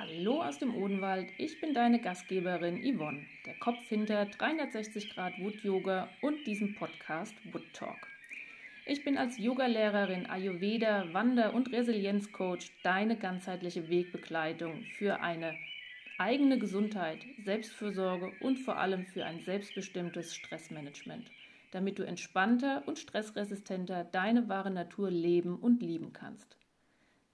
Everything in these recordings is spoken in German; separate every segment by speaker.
Speaker 1: Hallo aus dem Odenwald, ich bin deine Gastgeberin Yvonne, der Kopf hinter 360 Grad Wood Yoga und diesem Podcast Wood Talk. Ich bin als Yogalehrerin, Ayurveda, Wander- und Resilienzcoach deine ganzheitliche Wegbegleitung für eine eigene Gesundheit, Selbstfürsorge und vor allem für ein selbstbestimmtes Stressmanagement, damit du entspannter und stressresistenter deine wahre Natur leben und lieben kannst.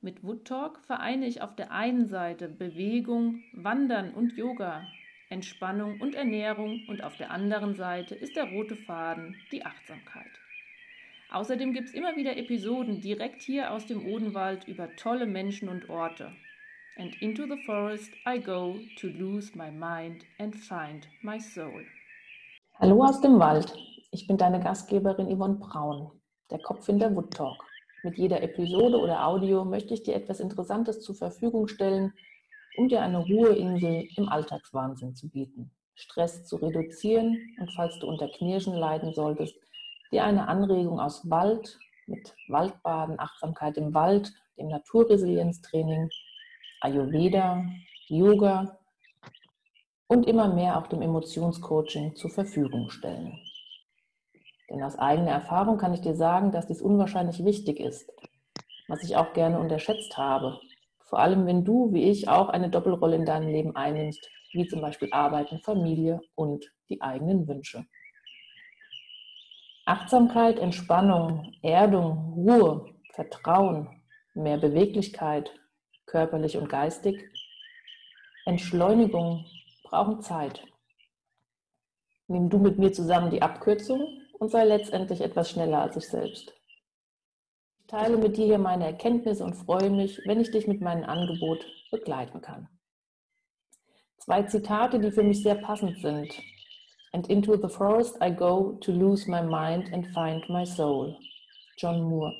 Speaker 1: Mit Wood Talk vereine ich auf der einen Seite Bewegung, Wandern und Yoga, Entspannung und Ernährung und auf der anderen Seite ist der rote Faden die Achtsamkeit. Außerdem gibt es immer wieder Episoden direkt hier aus dem Odenwald über tolle Menschen und Orte. And into the forest I go to lose my mind and find my soul.
Speaker 2: Hallo aus dem Wald. Ich bin deine Gastgeberin Yvonne Braun, der Kopf in der Wood Talk. Mit jeder Episode oder Audio möchte ich dir etwas Interessantes zur Verfügung stellen, um dir eine Ruheinsel im Alltagswahnsinn zu bieten, Stress zu reduzieren und falls du unter Knirschen leiden solltest, dir eine Anregung aus Wald mit Waldbaden, Achtsamkeit im Wald, dem Naturresilienztraining, Ayurveda, Yoga und immer mehr auch dem Emotionscoaching zur Verfügung stellen. Denn aus eigener Erfahrung kann ich dir sagen, dass dies unwahrscheinlich wichtig ist, was ich auch gerne unterschätzt habe. Vor allem, wenn du, wie ich, auch eine Doppelrolle in deinem Leben einnimmst, wie zum Beispiel Arbeit und Familie und die eigenen Wünsche. Achtsamkeit, Entspannung, Erdung, Ruhe, Vertrauen, mehr Beweglichkeit, körperlich und geistig, Entschleunigung brauchen Zeit. Nimm du mit mir zusammen die Abkürzung und sei letztendlich etwas schneller als ich selbst. Ich teile mit dir hier meine Erkenntnisse und freue mich, wenn ich dich mit meinem Angebot begleiten kann. Zwei Zitate, die für mich sehr passend sind. And into the forest I go to lose my mind and find my soul. John Moore.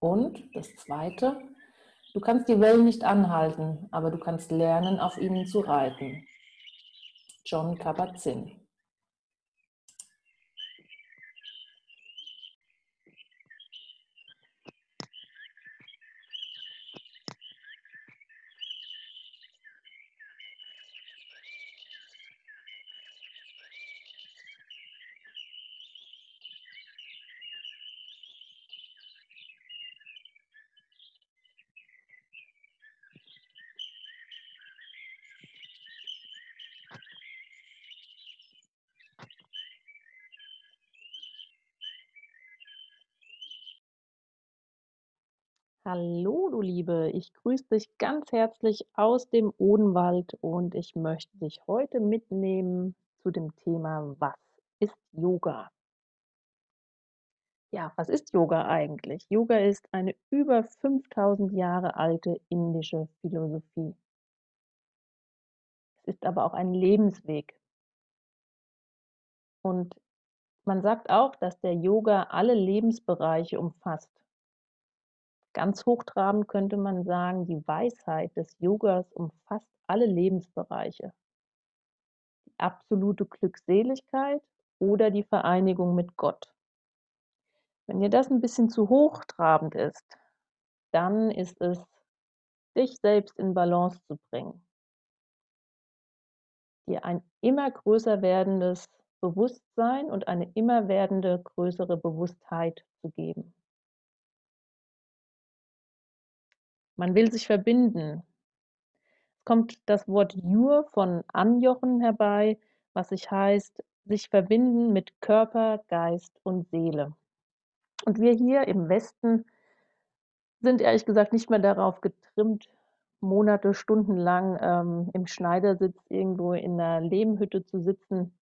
Speaker 2: Und das zweite, du kannst die Wellen nicht anhalten, aber du kannst lernen, auf ihnen zu reiten. John Kabat-Zinn.
Speaker 1: Hallo, du Liebe, ich grüße dich ganz herzlich aus dem Odenwald und ich möchte dich heute mitnehmen zu dem Thema, was ist Yoga? Ja, was ist Yoga eigentlich? Yoga ist eine über 5000 Jahre alte indische Philosophie. Es ist aber auch ein Lebensweg. Und man sagt auch, dass der Yoga alle Lebensbereiche umfasst. Ganz hochtrabend könnte man sagen, die Weisheit des Yogas umfasst alle Lebensbereiche. Die absolute Glückseligkeit oder die Vereinigung mit Gott. Wenn dir das ein bisschen zu hochtrabend ist, dann ist es, dich selbst in Balance zu bringen. Dir ein immer größer werdendes Bewusstsein und eine immer werdende größere Bewusstheit zu geben. Man will sich verbinden. Es kommt das Wort Jur von anjochen herbei, was sich heißt, sich verbinden mit Körper, Geist und Seele. Und wir hier im Westen sind ehrlich gesagt nicht mehr darauf getrimmt, Monate, Stunden lang ähm, im Schneidersitz irgendwo in einer Lehmhütte zu sitzen,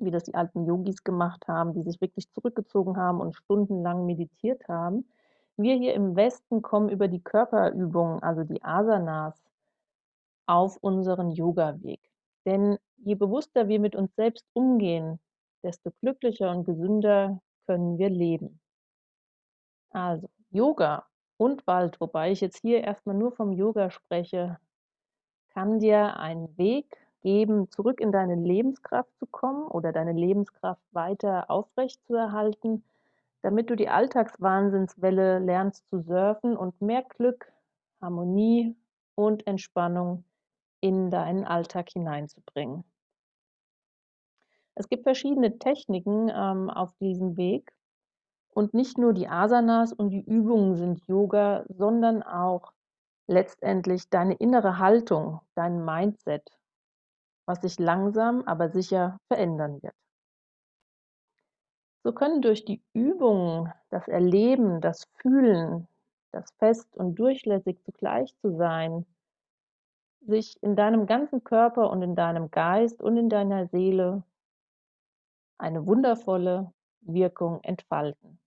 Speaker 1: wie das die alten Yogis gemacht haben, die sich wirklich zurückgezogen haben und stundenlang meditiert haben, wir hier im Westen kommen über die Körperübungen, also die Asanas, auf unseren Yoga-Weg. Denn je bewusster wir mit uns selbst umgehen, desto glücklicher und gesünder können wir leben. Also Yoga und Wald, wobei ich jetzt hier erstmal nur vom Yoga spreche, kann dir einen Weg geben, zurück in deine Lebenskraft zu kommen oder deine Lebenskraft weiter aufrecht zu erhalten damit du die Alltagswahnsinnswelle lernst zu surfen und mehr Glück, Harmonie und Entspannung in deinen Alltag hineinzubringen. Es gibt verschiedene Techniken ähm, auf diesem Weg und nicht nur die Asanas und die Übungen sind Yoga, sondern auch letztendlich deine innere Haltung, dein Mindset, was sich langsam, aber sicher verändern wird. So können durch die Übungen, das Erleben, das Fühlen, das fest und durchlässig zugleich zu sein, sich in deinem ganzen Körper und in deinem Geist und in deiner Seele eine wundervolle Wirkung entfalten.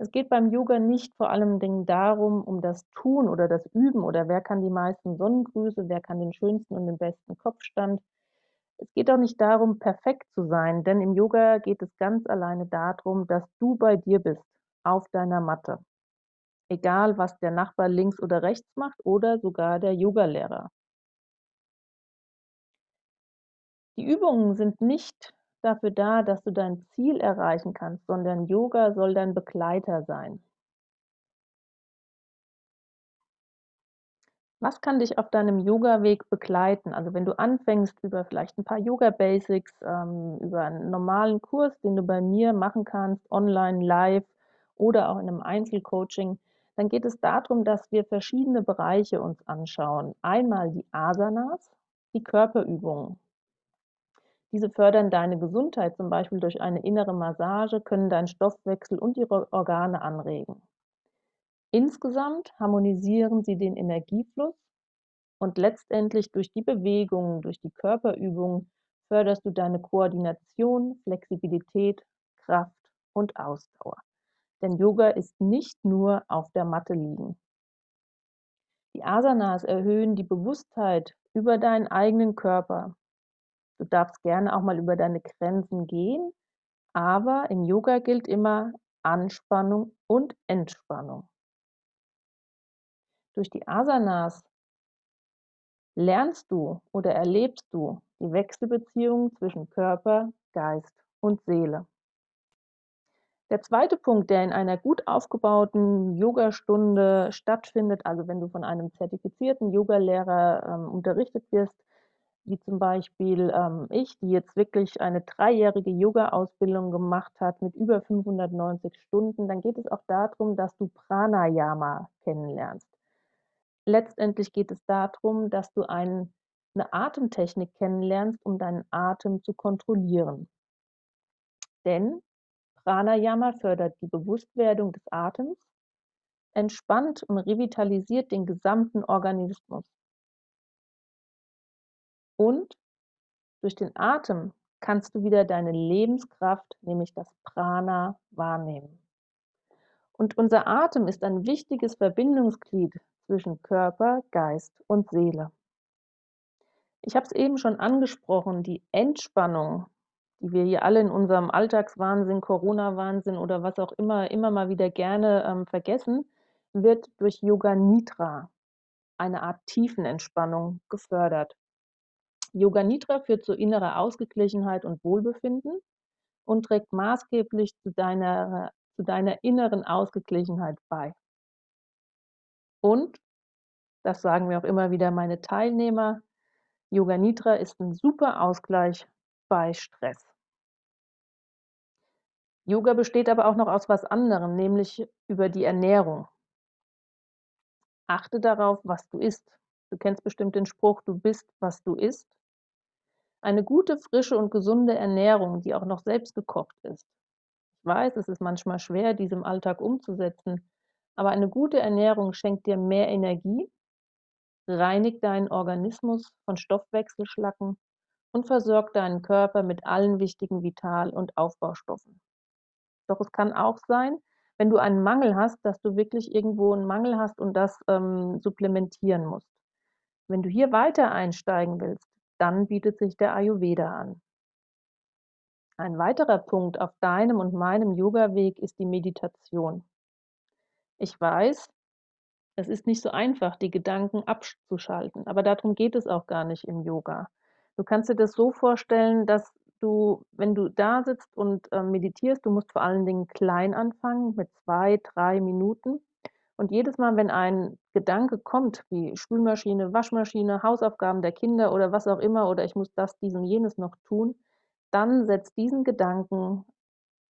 Speaker 1: Es geht beim Yoga nicht vor allem Dingen darum, um das Tun oder das Üben oder wer kann die meisten Sonnengrüße, wer kann den schönsten und den besten Kopfstand. Es geht auch nicht darum, perfekt zu sein, denn im Yoga geht es ganz alleine darum, dass du bei dir bist, auf deiner Matte. Egal, was der Nachbar links oder rechts macht oder sogar der Yogalehrer. Die Übungen sind nicht dafür da, dass du dein Ziel erreichen kannst, sondern Yoga soll dein Begleiter sein. Was kann dich auf deinem Yoga-Weg begleiten? Also wenn du anfängst über vielleicht ein paar Yoga-Basics, ähm, über einen normalen Kurs, den du bei mir machen kannst, online, live oder auch in einem Einzelcoaching, dann geht es darum, dass wir verschiedene Bereiche uns anschauen. Einmal die Asanas, die Körperübungen. Diese fördern deine Gesundheit zum Beispiel durch eine innere Massage, können deinen Stoffwechsel und die Organe anregen. Insgesamt harmonisieren sie den Energiefluss und letztendlich durch die Bewegungen, durch die Körperübungen förderst du deine Koordination, Flexibilität, Kraft und Ausdauer. Denn Yoga ist nicht nur auf der Matte liegen. Die Asanas erhöhen die Bewusstheit über deinen eigenen Körper, Du darfst gerne auch mal über deine Grenzen gehen, aber im Yoga gilt immer Anspannung und Entspannung. Durch die Asanas lernst du oder erlebst du die Wechselbeziehung zwischen Körper, Geist und Seele. Der zweite Punkt, der in einer gut aufgebauten Yogastunde stattfindet, also wenn du von einem zertifizierten Yogalehrer ähm, unterrichtet wirst, wie zum Beispiel ähm, ich, die jetzt wirklich eine dreijährige Yoga-Ausbildung gemacht hat mit über 590 Stunden, dann geht es auch darum, dass du Pranayama kennenlernst. Letztendlich geht es darum, dass du ein, eine Atemtechnik kennenlernst, um deinen Atem zu kontrollieren. Denn Pranayama fördert die Bewusstwerdung des Atems, entspannt und revitalisiert den gesamten Organismus. Und durch den Atem kannst du wieder deine Lebenskraft, nämlich das Prana, wahrnehmen. Und unser Atem ist ein wichtiges Verbindungsglied zwischen Körper, Geist und Seele. Ich habe es eben schon angesprochen, die Entspannung, die wir hier alle in unserem Alltagswahnsinn, Corona-Wahnsinn oder was auch immer, immer mal wieder gerne ähm, vergessen, wird durch Yoga Nidra, eine Art Tiefenentspannung, gefördert. Yoga Nidra führt zu innerer Ausgeglichenheit und Wohlbefinden und trägt maßgeblich zu deiner, zu deiner inneren Ausgeglichenheit bei. Und, das sagen mir auch immer wieder meine Teilnehmer, Yoga Nidra ist ein super Ausgleich bei Stress. Yoga besteht aber auch noch aus was anderem, nämlich über die Ernährung. Achte darauf, was du isst. Du kennst bestimmt den Spruch, du bist, was du isst. Eine gute, frische und gesunde Ernährung, die auch noch selbst gekocht ist. Ich weiß, es ist manchmal schwer, dies im Alltag umzusetzen, aber eine gute Ernährung schenkt dir mehr Energie, reinigt deinen Organismus von Stoffwechselschlacken und versorgt deinen Körper mit allen wichtigen Vital- und Aufbaustoffen. Doch es kann auch sein, wenn du einen Mangel hast, dass du wirklich irgendwo einen Mangel hast und das ähm, supplementieren musst. Wenn du hier weiter einsteigen willst, dann bietet sich der Ayurveda an. Ein weiterer Punkt auf deinem und meinem Yoga-Weg ist die Meditation. Ich weiß, es ist nicht so einfach, die Gedanken abzuschalten, aber darum geht es auch gar nicht im Yoga. Du kannst dir das so vorstellen, dass du, wenn du da sitzt und äh, meditierst, du musst vor allen Dingen klein anfangen, mit zwei, drei Minuten Und jedes Mal, wenn ein Gedanke kommt, wie Spülmaschine, Waschmaschine, Hausaufgaben der Kinder oder was auch immer, oder ich muss das, dies und jenes noch tun, dann setz diesen Gedanken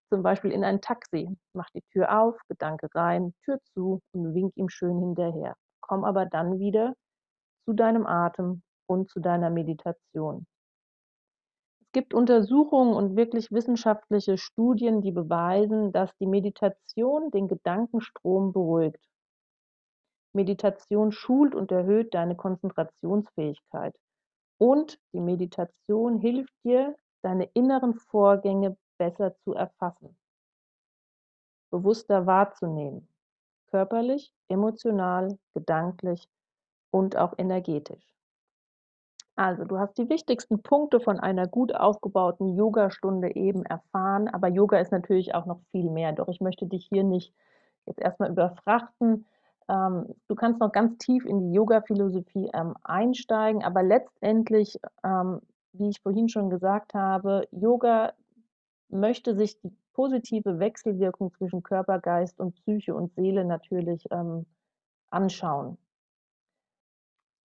Speaker 1: zum Beispiel in ein Taxi, mach die Tür auf, Gedanke rein, Tür zu und wink ihm schön hinterher. Komm aber dann wieder zu deinem Atem und zu deiner Meditation. Es gibt Untersuchungen und wirklich wissenschaftliche Studien, die beweisen, dass die Meditation den Gedankenstrom beruhigt. Meditation schult und erhöht deine Konzentrationsfähigkeit. Und die Meditation hilft dir, deine inneren Vorgänge besser zu erfassen, bewusster wahrzunehmen, körperlich, emotional, gedanklich und auch energetisch. Also, du hast die wichtigsten Punkte von einer gut aufgebauten Yogastunde eben erfahren, aber Yoga ist natürlich auch noch viel mehr. Doch ich möchte dich hier nicht jetzt erstmal überfrachten. Ähm, du kannst noch ganz tief in die Yoga-Philosophie ähm, einsteigen, aber letztendlich, ähm, wie ich vorhin schon gesagt habe, Yoga möchte sich die positive Wechselwirkung zwischen Körper, Geist und Psyche und Seele natürlich ähm, anschauen.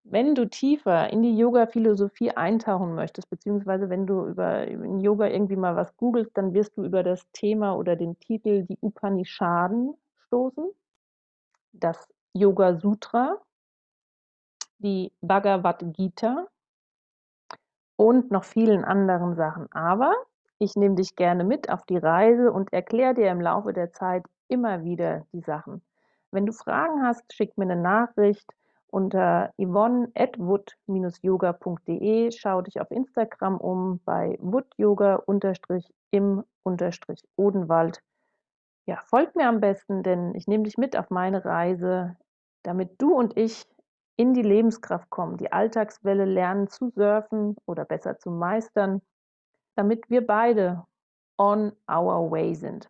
Speaker 1: Wenn du tiefer in die Yoga-Philosophie eintauchen möchtest, beziehungsweise wenn du über in Yoga irgendwie mal was googelst, dann wirst du über das Thema oder den Titel die Upanishaden stoßen, das Yoga Sutra, die Bhagavad Gita und noch vielen anderen Sachen. Aber ich nehme dich gerne mit auf die Reise und erkläre dir im Laufe der Zeit immer wieder die Sachen. Wenn du Fragen hast, schick mir eine Nachricht unter yvonne.wood-yoga.de. Schau dich auf Instagram um bei woodyoga-im-odenwald. Ja, folg mir am besten, denn ich nehme dich mit auf meine Reise, damit du und ich in die Lebenskraft kommen, die Alltagswelle lernen zu surfen oder besser zu meistern damit wir beide on our way sind.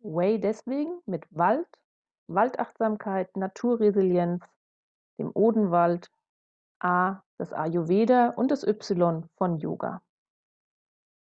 Speaker 1: Way deswegen mit Wald, Waldachtsamkeit, Naturresilienz, dem Odenwald, A, das Ayurveda und das Y von Yoga.